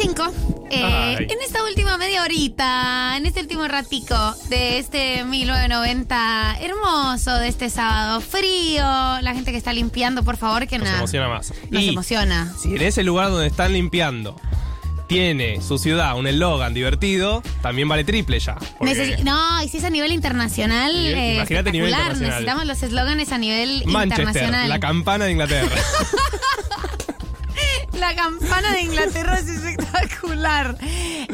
25. Eh, en esta última media horita, en este último ratico de este 1990 hermoso, de este sábado frío, la gente que está limpiando, por favor, que Nos nada. emociona más. Nos y emociona. si en ese lugar donde están limpiando tiene su ciudad un eslogan divertido, también vale triple ya. Necesi- no, y si es a nivel internacional, Nivel- eh, imagínate a nivel internacional. Necesitamos los eslóganes a nivel Manchester, internacional. la campana de Inglaterra. La campana de Inglaterra es espectacular.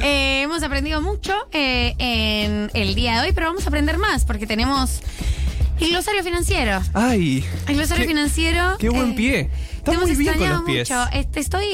Eh, hemos aprendido mucho eh, en el día de hoy, pero vamos a aprender más porque tenemos el glosario financiero. Ay, El glosario Qué- financiero. qué buen eh, pie. Te Está hemos muy con extrañado los pies. mucho. Este, estoy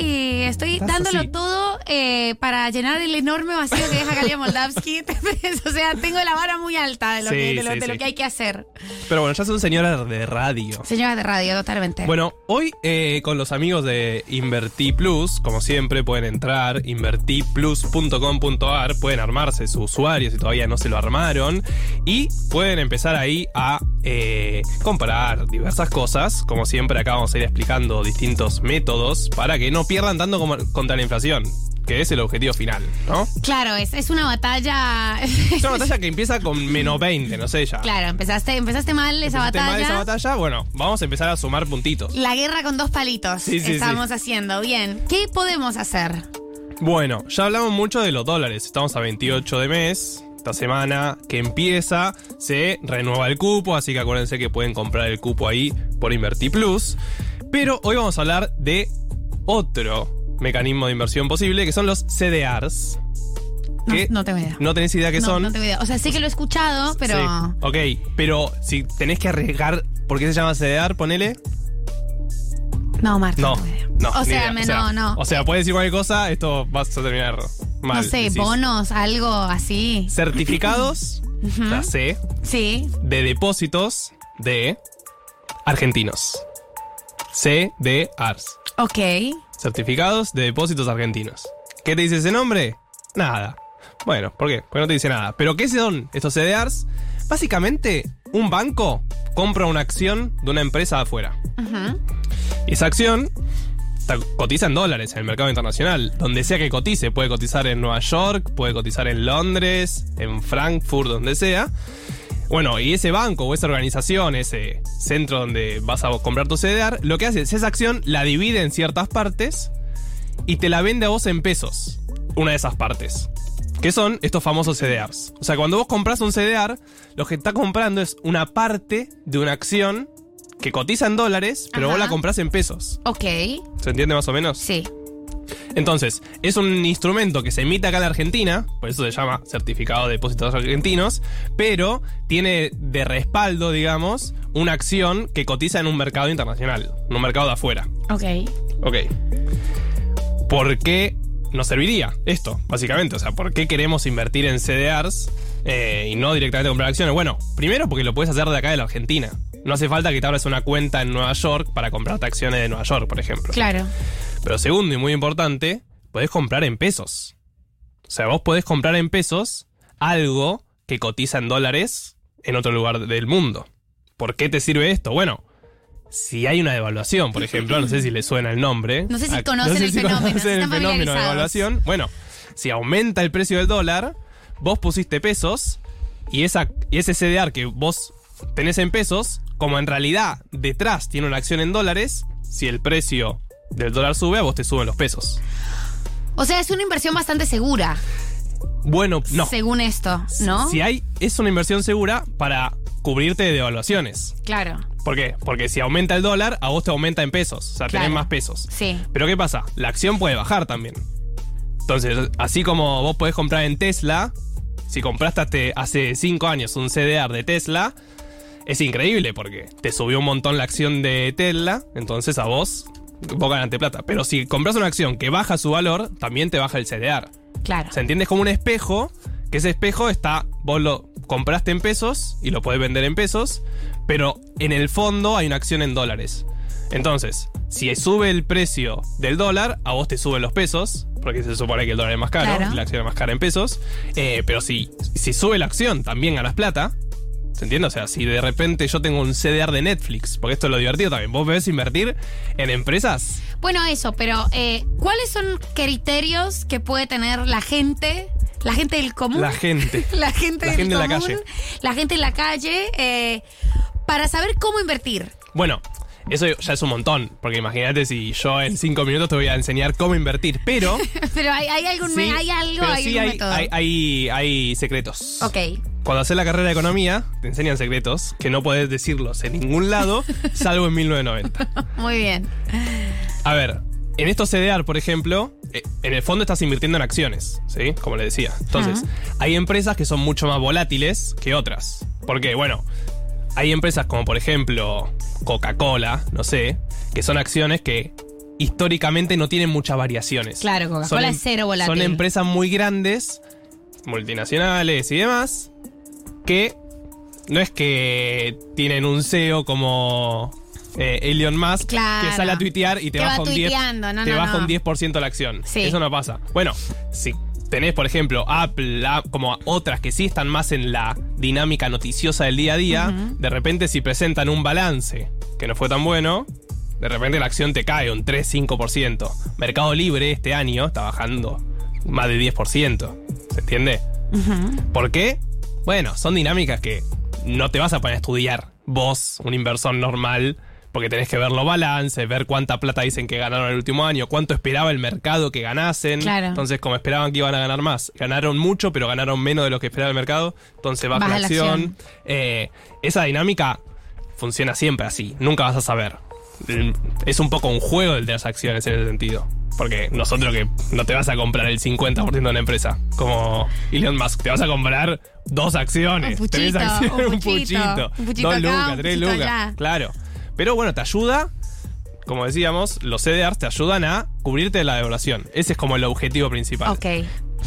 estoy Estás dándolo así. todo eh, para llenar el enorme vacío que deja Galia Moldavsky. o sea, tengo la vara muy alta de lo, Sí, que, de lo- sí, de lo sí. que hay que hacer. Pero bueno, ya son señoras de radio. Señora de radio, totalmente. Bueno, hoy eh, con los amigos de Invertí Plus, como siempre, pueden entrar invertiplus.com.ar, pueden armarse su usuario si todavía no se lo armaron y pueden empezar ahí a eh, comparar diversas cosas. Como siempre, acá vamos a ir explicando distintos métodos para que no pierdan tanto como- contra la inflación, que es el objetivo final, ¿no? Claro, es, es una batalla. Es una batalla que empieza con menos 20, no sé ya. claro, empezaste, empezaste mal esa Empezaste batalla. mal esa batalla, bueno, vamos a empezar a sumar puntitos. La guerra con dos palitos Sí, sí, estamos haciendo. Bien, ¿qué podemos hacer? Bueno, ya hablamos mucho de los dólares. Estamos a 28 de mes. Esta semana que empieza se renueva el cupo, así que acuérdense que pueden comprar el cupo ahí por Inverti Plus. Pero hoy vamos a hablar de otro mecanismo de inversión posible, que son los CDRs. No, que no tengo idea. no tenés idea qué no, son. no tengo idea. O sea, sé que lo he escuchado, pero. Sí, Ok, pero si tenés que arriesgar, ¿por qué se llama CDR? Ponele. No, Marta. No, no. O sea, me- no, no. O sea, puedes decir cualquier cosa, esto vas a terminar mal. no sé, decís. bonos, algo así. Certificados, la C, Sí. de depósitos de argentinos. CDRs. Ok. Certificados de depósitos argentinos. ¿Qué te dice ese nombre? Nada. Bueno, ¿por qué? Porque no te dice nada. ¿Pero qué son estos CDRs? Básicamente, un banco compra una acción de una empresa afuera. Y esa acción cotiza en dólares en el mercado internacional. Donde sea que cotice, puede cotizar en Nueva York, puede cotizar en Londres, en Frankfurt, donde sea. Bueno, y ese banco o esa organización, ese centro donde vas a comprar tu CDR, lo que hace es esa acción la divide en ciertas partes y te la vende a vos en pesos. Una de esas partes. Que son estos famosos CDRs. O sea, cuando vos compras un CDR, lo que está comprando es una parte de una acción que cotiza en dólares, pero vos la compras en pesos. Ok. ¿Se entiende más o menos? Sí. Entonces, es un instrumento que se emite acá en la Argentina, por eso se llama certificado de depósitos argentinos, pero tiene de respaldo, digamos, una acción que cotiza en un mercado internacional, en un mercado de afuera. Ok. Ok. ¿Por qué nos serviría esto, básicamente? O sea, ¿por qué queremos invertir en CDRs eh, y no directamente comprar acciones? Bueno, primero porque lo puedes hacer de acá de la Argentina. No hace falta que te abras una cuenta en Nueva York para comprarte acciones de Nueva York, por ejemplo. Claro. Pero segundo y muy importante, podés comprar en pesos. O sea, vos podés comprar en pesos algo que cotiza en dólares en otro lugar del mundo. ¿Por qué te sirve esto? Bueno, si hay una devaluación, por ejemplo, no sé si le suena el nombre. No sé si Ah, conocen el fenómeno, conocen si el fenómeno de devaluación. Bueno, si aumenta el precio del dólar, vos pusiste pesos y, esa, y ese CDR que vos tenés en pesos, como en realidad detrás tiene una acción en dólares, si el precio del dólar sube, a vos te suben los pesos. O sea, es una inversión bastante segura, Bueno, no. según esto, ¿no? Si hay, es una inversión segura para cubrirte de devaluaciones. Claro. ¿Por qué? Porque si aumenta el dólar, a vos te aumenta en pesos. O sea, tenés más pesos. Sí. Pero ¿qué pasa? La acción puede bajar también. Entonces, así como vos podés comprar en Tesla, si compraste hace- hace 5 años un CDR de Tesla, es increíble porque te subió un montón la acción de Tesla, entonces a vos, vos ganaste plata. Pero si compras una acción que baja su valor, también te baja el CDR. Claro. Se entiende como un espejo, que ese espejo está, vos lo compraste en pesos y lo podés vender en pesos, pero en el fondo hay una acción en dólares. Entonces, si sube el precio del dólar, a vos te suben los pesos, porque se supone que el dólar es más caro, Claro. la acción es más cara en pesos, eh, pero si, si sube la acción, también ganas plata, ¿Se entiende? O sea, si de repente yo tengo un CDR de Netflix, porque esto es lo divertido también, vos ves invertir en empresas. Bueno, eso, pero eh, ¿cuáles son criterios que puede tener la gente, la gente del común? La gente. la gente, La del gente en la común, calle. La gente en la calle, eh, para saber cómo invertir. Bueno, eso ya es un montón, porque imagínate si yo en cinco minutos te voy a enseñar cómo invertir, pero. pero hay, hay algún me- sí, hay algo, pero hay sí hay- hay secretos. Ok. Cuando haces la carrera de economía, te enseñan secretos que no podés decirlos en ningún lado, salvo en 1990. Muy bien. A ver, en estos CDR, por ejemplo, eh, en el fondo estás invirtiendo en acciones, ¿sí? Como le decía. Entonces, hay empresas que son mucho más volátiles que otras. Porque, bueno, hay empresas como, por ejemplo, Coca-Cola, no sé, que son acciones que históricamente no tienen muchas variaciones. Claro, Coca-Cola em- es cero volátil. Son empresas muy grandes, multinacionales y demás, que no es que tienen un CEO como eh, Elon Musk Claro. que sale a tuitear y te baja un 10%, tuiteando, no, te no, baja no. un 10% la acción. Sí. Eso no pasa. Bueno, si tenés, por ejemplo, Apple, como otras que sí están más en la dinámica noticiosa del día a día, de repente si presentan un balance que no fue tan bueno, de repente la acción te cae un 3-5%. Mercado Libre este año está bajando más de 10%. ¿Se entiende? ¿Por qué? Bueno, son dinámicas que no te vas a poner a estudiar vos, un inversor normal, porque tenés que ver los balances, ver cuánta plata dicen que ganaron el último año, cuánto esperaba el mercado que ganasen. Claro. Entonces, como esperaban que iban a ganar más, ganaron mucho, pero ganaron menos de lo que esperaba el mercado, entonces baja, Baja la acción. acción. Eh, esa dinámica funciona siempre así, nunca vas a saber. Mm, Es un poco un juego el de las acciones en ese sentido. Porque nosotros que no te vas a comprar el 50% de una empresa, como Elon Musk, te vas a comprar dos acciones, Un tres acciones, un un puchito, un puchito dos acá, lucas, tres lucas, allá. claro. Pero bueno, te ayuda, como decíamos, los CDRs te ayudan a cubrirte de la devaluación. Ese es como el objetivo principal. Ok.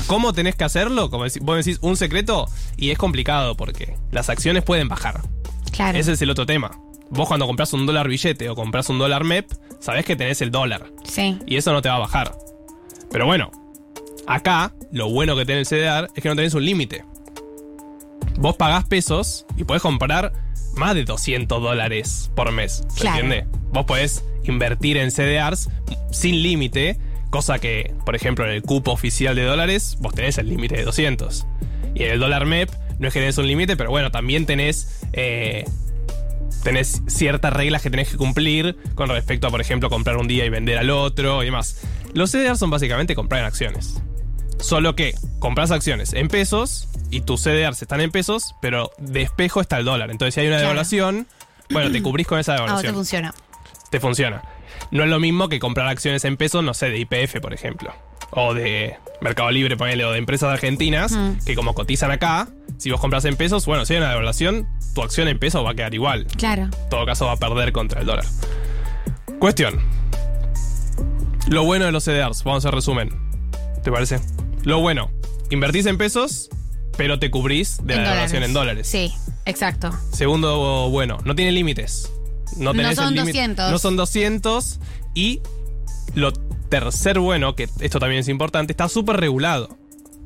¿Cómo tenés que hacerlo? Como deci- vos decís, un secreto, y es complicado porque las acciones pueden bajar. Claro. Ese es el otro tema. Vos cuando compras un dólar billete o compras un dólar MEP, sabés que tenés el dólar. Sí. Y eso no te va a bajar. Pero bueno, acá lo bueno que tiene el CDR es que no tenés un límite. Vos pagás pesos y podés comprar más de 200 dólares por mes. ¿Se Claro. entiende? Vos podés invertir en CDRs sin límite, cosa que, por ejemplo, en el cupo oficial de dólares, vos tenés el límite de 200. Y en el dólar MEP no es que tenés un límite, pero bueno, también tenés eh, tenés ciertas reglas que tenés que cumplir con respecto a, por ejemplo, comprar un día y vender al otro y demás. Los CDR son básicamente comprar en acciones. Solo que compras acciones en pesos y tus CDRs están en pesos, pero de espejo está el dólar. Entonces, si hay una Claro. devaluación, bueno, te cubrís con esa Ah, vos te devaluación. funciona. te funciona. No es lo mismo que comprar acciones en pesos, no sé, de IPF, por ejemplo. O de Mercado Libre, ponele, o de empresas argentinas, Mm. que como cotizan acá, si vos compras en pesos, bueno, si hay una devaluación, tu acción en pesos va a quedar igual. Claro. En todo caso va a perder contra el dólar. Cuestión. Lo bueno de los CDRs, vamos a hacer resumen. ¿Te parece? Lo bueno, invertís en pesos, pero te cubrís de En la devaluación en dólares. Sí, exacto. Segundo bueno, no tiene límites. No, No tenés son el límite- 200. No son 200. Y lo tercer bueno, que esto también es importante, está súper regulado.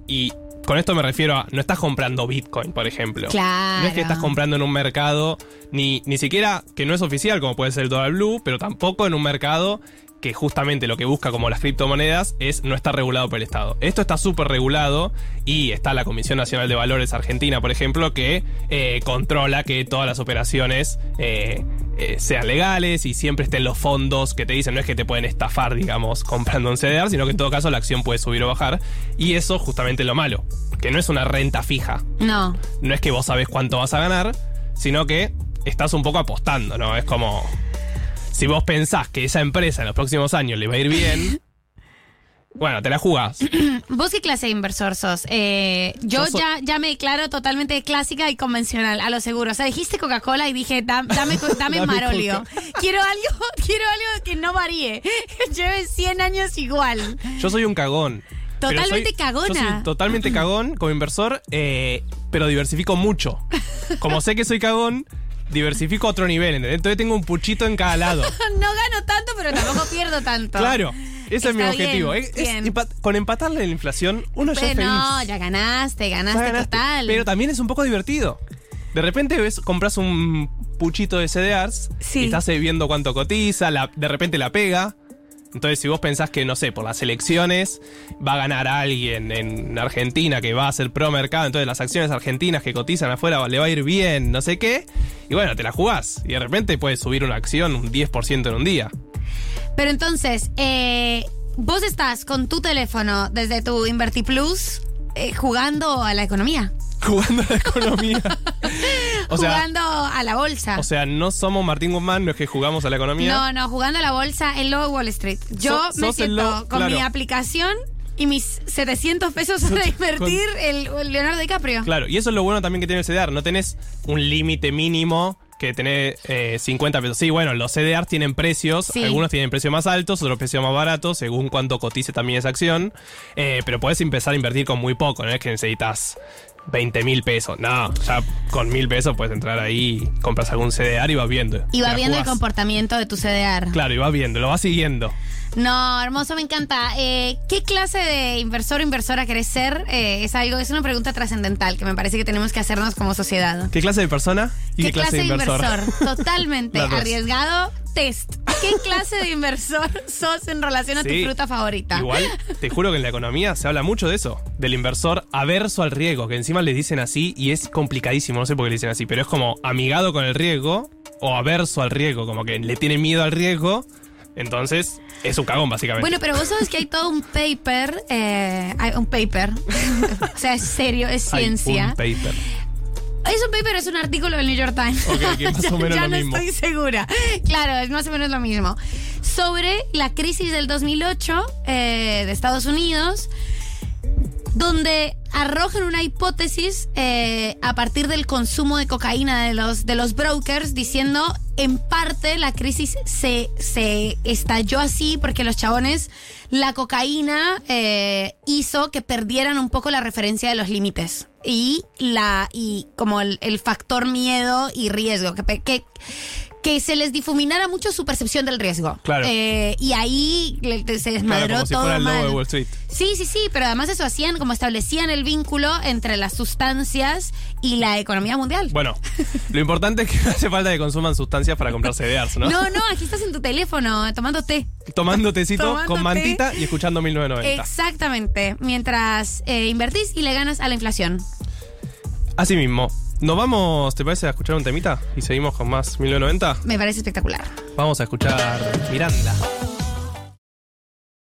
Y con esto me refiero a, no estás comprando Bitcoin, por ejemplo. Claro. No es que estás comprando en un mercado, ni, ni siquiera que no es oficial, como puede ser el dólar blue, pero tampoco en un mercado que justamente lo que busca como las criptomonedas es no estar regulado por el Estado. Esto está súper regulado y está la Comisión Nacional de Valores Argentina, por ejemplo, que eh, controla que todas las operaciones eh, eh, sean legales y siempre estén los fondos que te dicen, no es que te pueden estafar, digamos, comprando un CDR, sino que en todo caso la acción puede subir o bajar. Y eso justamente es lo malo, que no es una renta fija No. no es que vos sabés cuánto vas a ganar, sino que estás un poco apostando, ¿no? Es como. Si vos pensás que esa empresa en los próximos años le va a ir bien, bueno, te la jugás. ¿Vos qué clase de inversor sos? Eh, yo ya, ya me declaro totalmente clásica y convencional, a lo seguro. O sea, dijiste Coca-Cola y dije, "Dam- dame, dame Dame Marolio. Quiero algo, quiero algo que no varíe. Lleve 100 años igual. Yo soy un cagón. Totalmente soy- cagona. Yo soy totalmente cagón como inversor, eh, pero diversifico mucho. Como sé que soy cagón, diversifico a otro nivel, ¿entendés? Entonces tengo un puchito en cada lado. No gano tanto, pero tampoco pierdo tanto. Claro, ese es mi objetivo. bien, Es- es bien. empa- con empatarle la inflación, uno ya es feliz. no, ya ganaste, Ya ganaste, total. Pero también es un poco divertido. De repente ves, compras un puchito de CDRs Sí. y estás viendo cuánto cotiza, la- de repente la pega. Entonces, si vos pensás que, no sé, por las elecciones va a ganar alguien en Argentina que va a ser pro mercado, entonces las acciones argentinas que cotizan afuera le va a ir bien, no sé qué, y bueno, te la jugás. Y de repente puedes subir una acción un 10% en un día. Pero entonces, eh, vos estás con tu teléfono desde tu InvertiPlus eh, jugando a la economía. Jugando a la economía. o sea, jugando a la bolsa. o sea, no somos Martín Guzmán, no es que jugamos a la economía. no, no, jugando a la bolsa en Low Wall Street. Yo me siento Low- con claro. mi aplicación y mis 700 pesos para invertir el, el Leonardo DiCaprio. Claro, y eso es lo bueno también que tiene el CDR. No tenés un límite mínimo que tenés eh, 50 pesos. Sí, bueno, los CDR tienen precios. Sí. Algunos tienen precios más altos, otros precios más baratos, según cuánto cotice también esa acción. Eh, pero podés empezar a invertir con muy poco. No es que necesitas 20 mil pesos. No, ya con mil pesos puedes entrar ahí, compras algún CDR y vas viendo. Y Te va la viendo el comportamiento de tu CDR. Claro, y vas viendo, lo vas siguiendo. No, hermoso, me encanta. Eh, ¿Qué clase de inversor o inversora querés ser? Eh, es algo, es una pregunta trascendental que me parece que tenemos que hacernos como sociedad. ¿Qué clase de persona y qué, clase, de inversor? Totalmente arriesgado. Test. ¿Qué clase de inversor sos en relación a tu fruta favorita? Igual, te juro que en la economía se habla mucho de eso, del inversor averso al riesgo, que encima le dicen así y es complicadísimo, no sé por qué le dicen así, pero es como amigado con el riesgo o averso al riesgo, como que le tiene miedo al riesgo, entonces es un cagón básicamente. Bueno, pero vos sabes que hay todo un paper, eh, hay un paper, o sea, es serio, es Hay ciencia. un paper. Es un paper, es un artículo del New York Times. Más ya o menos ya lo no mismo. estoy segura. Claro, es más o menos lo mismo. Sobre la crisis del 2008 eh, de Estados Unidos, donde arrojan una hipótesis eh, a partir del consumo de cocaína de los, de los brokers, diciendo en parte la crisis se, se estalló así porque los chabones, la cocaína eh, hizo que perdieran un poco la referencia de los límites. Y la y como el, factor miedo y riesgo, que, que se les difuminara mucho su percepción del riesgo. Claro. Eh, y ahí se Claro, desmadró como si todo fuera el lobo mal. de Wall Street. Sí, sí, sí, pero además eso hacían, como establecían el vínculo entre las sustancias y la economía mundial. Bueno, lo importante es que no hace falta que consuman sustancias para comprar CDRs, ¿no? No, no, aquí estás en tu teléfono tomando té. Tomando tecito Tomando con té. mantita y escuchando 1990. Exactamente, mientras eh, invertís y le ganas a la inflación. Así mismo. Nos vamos, ¿te parece, a escuchar un temita? Y seguimos con más 1990. Me parece espectacular. Vamos a escuchar Miranda.